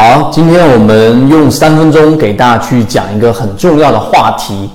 好，今天我们用三分钟给大家去讲一个很重要的话题，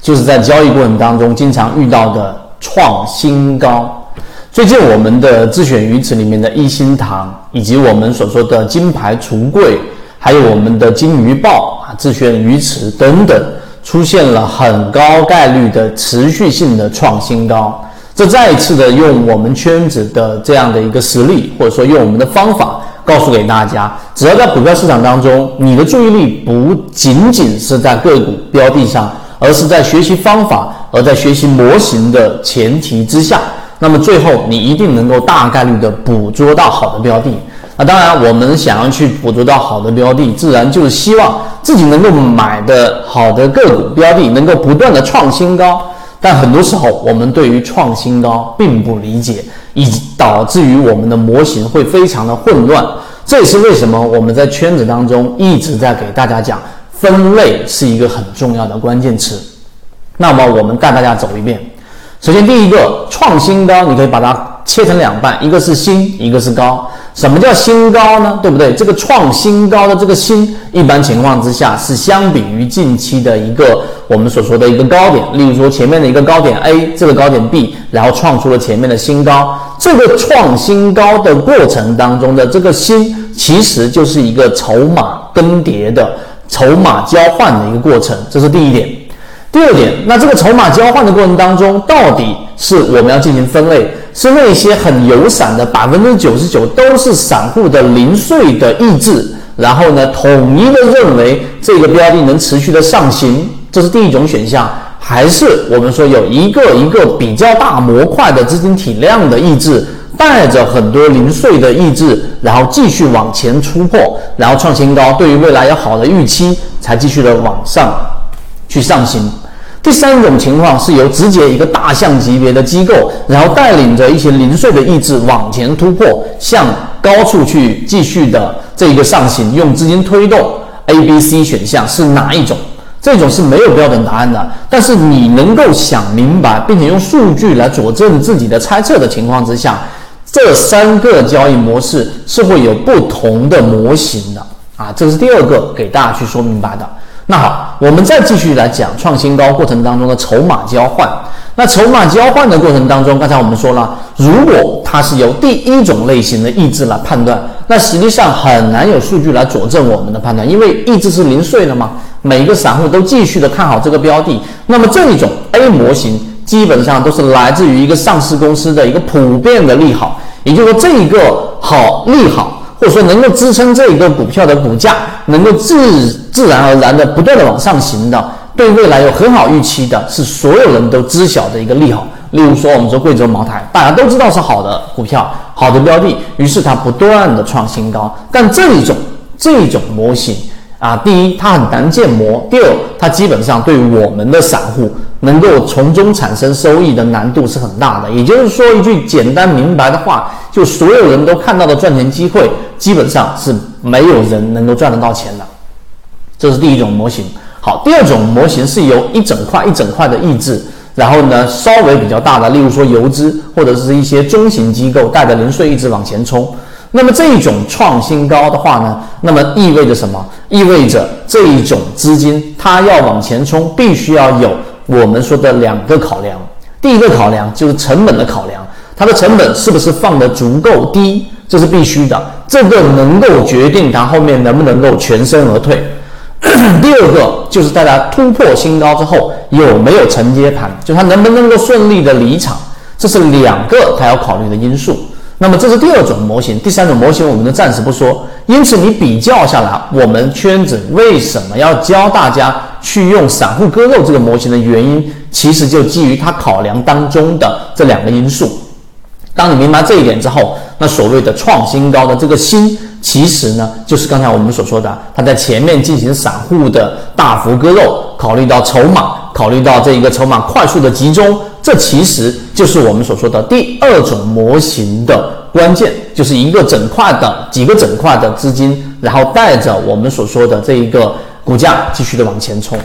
就是在交易过程当中经常遇到的创新高。最近我们的自选鱼池里面的一心堂，以及我们所说的金牌橱柜，还有我们的金鱼报啊自选鱼池等等，出现了很高概率的持续性的创新高。这再一次的用我们圈子的这样的一个实力，或者说用我们的方法。告诉给大家，只要在股票市场当中，你的注意力不仅仅是在个股标的上，而是在学习方法，而在学习模型的前提之下，那么最后你一定能够大概率的捕捉到好的标的。那当然，我们想要去捕捉到好的标的，自然就是希望自己能够买的好的个股标的能够不断的创新高。但很多时候，我们对于创新高并不理解，以导致于我们的模型会非常的混乱。这也是为什么我们在圈子当中一直在给大家讲，分类是一个很重要的关键词。那么我们带大家走一遍。首先，第一个创新高，你可以把它切成两半，一个是新，一个是高。什么叫新高呢？对不对？这个创新高的这个新，一般情况之下是相比于近期的一个我们所说的一个高点，例如说前面的一个高点 A，这个高点 B，然后创出了前面的新高。这个创新高的过程当中的这个新，其实就是一个筹码更迭的筹码交换的一个过程，这是第一点。第二点，那这个筹码交换的过程当中，到底是我们要进行分类？是那些很有散的，百分之九十九都是散户的零碎的意志，然后呢，统一的认为这个标的能持续的上行，这是第一种选项，还是我们说有一个一个比较大模块的资金体量的意志，带着很多零碎的意志，然后继续往前突破，然后创新高，对于未来有好的预期，才继续的往上去上行。第三种情况是由直接一个大象级别的机构，然后带领着一些零碎的意志往前突破，向高处去继续的这一个上行，用资金推动。A、B、C 选项是哪一种？这种是没有标准答案的，但是你能够想明白，并且用数据来佐证自己的猜测的情况之下，这三个交易模式是会有不同的模型的啊，这是第二个给大家去说明白的。那好，我们再继续来讲创新高过程当中的筹码交换。那筹码交换的过程当中，刚才我们说了，如果它是由第一种类型的意志来判断，那实际上很难有数据来佐证我们的判断，因为意志是零碎的嘛。每一个散户都继续的看好这个标的，那么这一种 A 模型基本上都是来自于一个上市公司的一个普遍的利好，也就是说这一个好利好。或者说能够支撑这一个股票的股价能够自自然而然的不断的往上行的，对未来有很好预期的，是所有人都知晓的一个利好。例如说，我们说贵州茅台，大家都知道是好的股票、好的标的，于是它不断的创新高。但这一种这种模型。啊，第一，它很难建模；第二，它基本上对我们的散户能够从中产生收益的难度是很大的。也就是说，一句简单明白的话，就所有人都看到的赚钱机会，基本上是没有人能够赚得到钱的。这是第一种模型。好，第二种模型是由一整块一整块的意志，然后呢稍微比较大的，例如说游资或者是一些中型机构带着零碎一直往前冲。那么这种创新高的话呢，那么意味着什么？意味着这一种资金它要往前冲，必须要有我们说的两个考量。第一个考量就是成本的考量，它的成本是不是放得足够低，这是必须的，这个能够决定它后面能不能够全身而退。第二个就是大家突破新高之后有没有承接盘，就它能不能够顺利的离场，这是两个它要考虑的因素。那么这是第二种模型，第三种模型我们就暂时不说。因此你比较下来，我们圈子为什么要教大家去用散户割肉这个模型的原因，其实就基于它考量当中的这两个因素。当你明白这一点之后，那所谓的创新高的这个新，其实呢就是刚才我们所说的，它在前面进行散户的大幅割肉，考虑到筹码，考虑到这一个筹码快速的集中。这其实就是我们所说的第二种模型的关键，就是一个整块的几个整块的资金，然后带着我们所说的这一个股价继续的往前冲。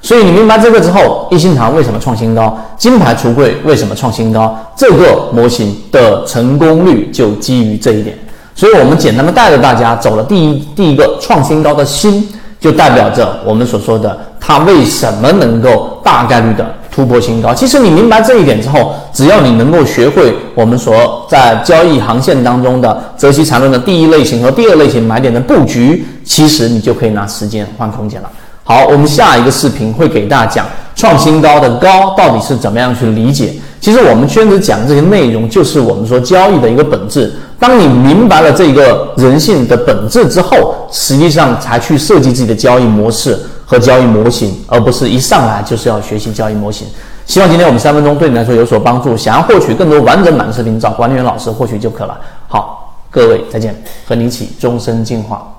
所以你明白这个之后，一心堂为什么创新高，金牌橱柜为什么创新高，这个模型的成功率就基于这一点。所以我们简单的带着大家走了第一第一个创新高的新，就代表着我们所说的它为什么能够大概率的突破新高。其实你明白这一点之后，只要你能够学会我们所在交易航线当中的择期缠论的第一类型和第二类型买点的布局，其实你就可以拿时间换空间了。好，我们下一个视频会给大家讲创新高的高到底是怎么样去理解。其实我们圈子讲这些内容，就是我们说交易的一个本质。当你明白了这个人性的本质之后，实际上才去设计自己的交易模式和交易模型，而不是一上来就是要学习交易模型。希望今天我们三分钟对你来说有所帮助。想要获取更多完整版的视频，找管理员老师获取就可了。好，各位再见，和你一起终身进化。